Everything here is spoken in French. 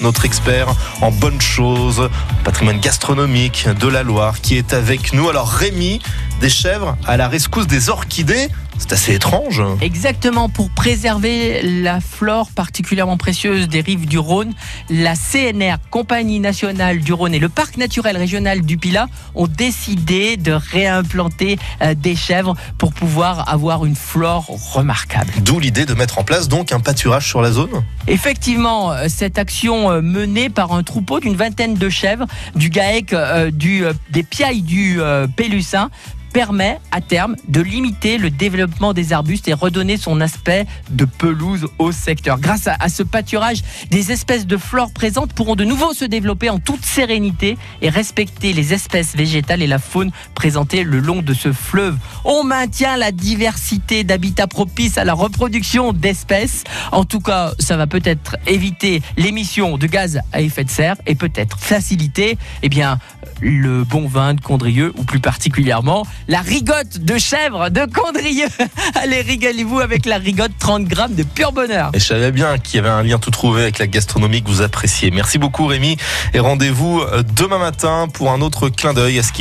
Notre expert en bonnes choses, patrimoine gastronomique de la Loire, qui est avec nous. Alors Rémi, des chèvres à la rescousse des orchidées, c'est assez étrange. Exactement, pour préserver la flore particulièrement précieuse des rives du Rhône, la CNR, Compagnie nationale du Rhône et le Parc naturel régional du Pilat ont décidé de réimplanter euh, des chèvres pour pouvoir avoir une flore remarquable. D'où l'idée de mettre en place donc un pâturage sur la zone Effectivement, euh, cette action euh, menée par un troupeau d'une vingtaine de chèvres du GAEC du, des Piailles du Pélussin permet à terme de limiter le développement des arbustes et redonner son aspect de pelouse au secteur. Grâce à, ce pâturage, des espèces de flore présentes pourront de nouveau se développer en toute sérénité et respecter les espèces végétales et la faune présentées le long de ce fleuve. On maintient la diversité d'habitats propices à la reproduction d'espèces. En tout cas, ça va peut-être éviter l'émission de gaz à effet de serre et peut-être faciliter eh bien, le bon vin de Condrieux ou plus particulièrement la rigotte de chèvre de Condrieux. Allez, régalez-vous avec la rigotte 30 grammes de pur bonheur. Et je savais bien qu'il y avait un lien tout trouvé avec la gastronomie que vous appréciez. Merci beaucoup Rémi et rendez-vous euh, demain matin pour un autre clin d'œil à ce qui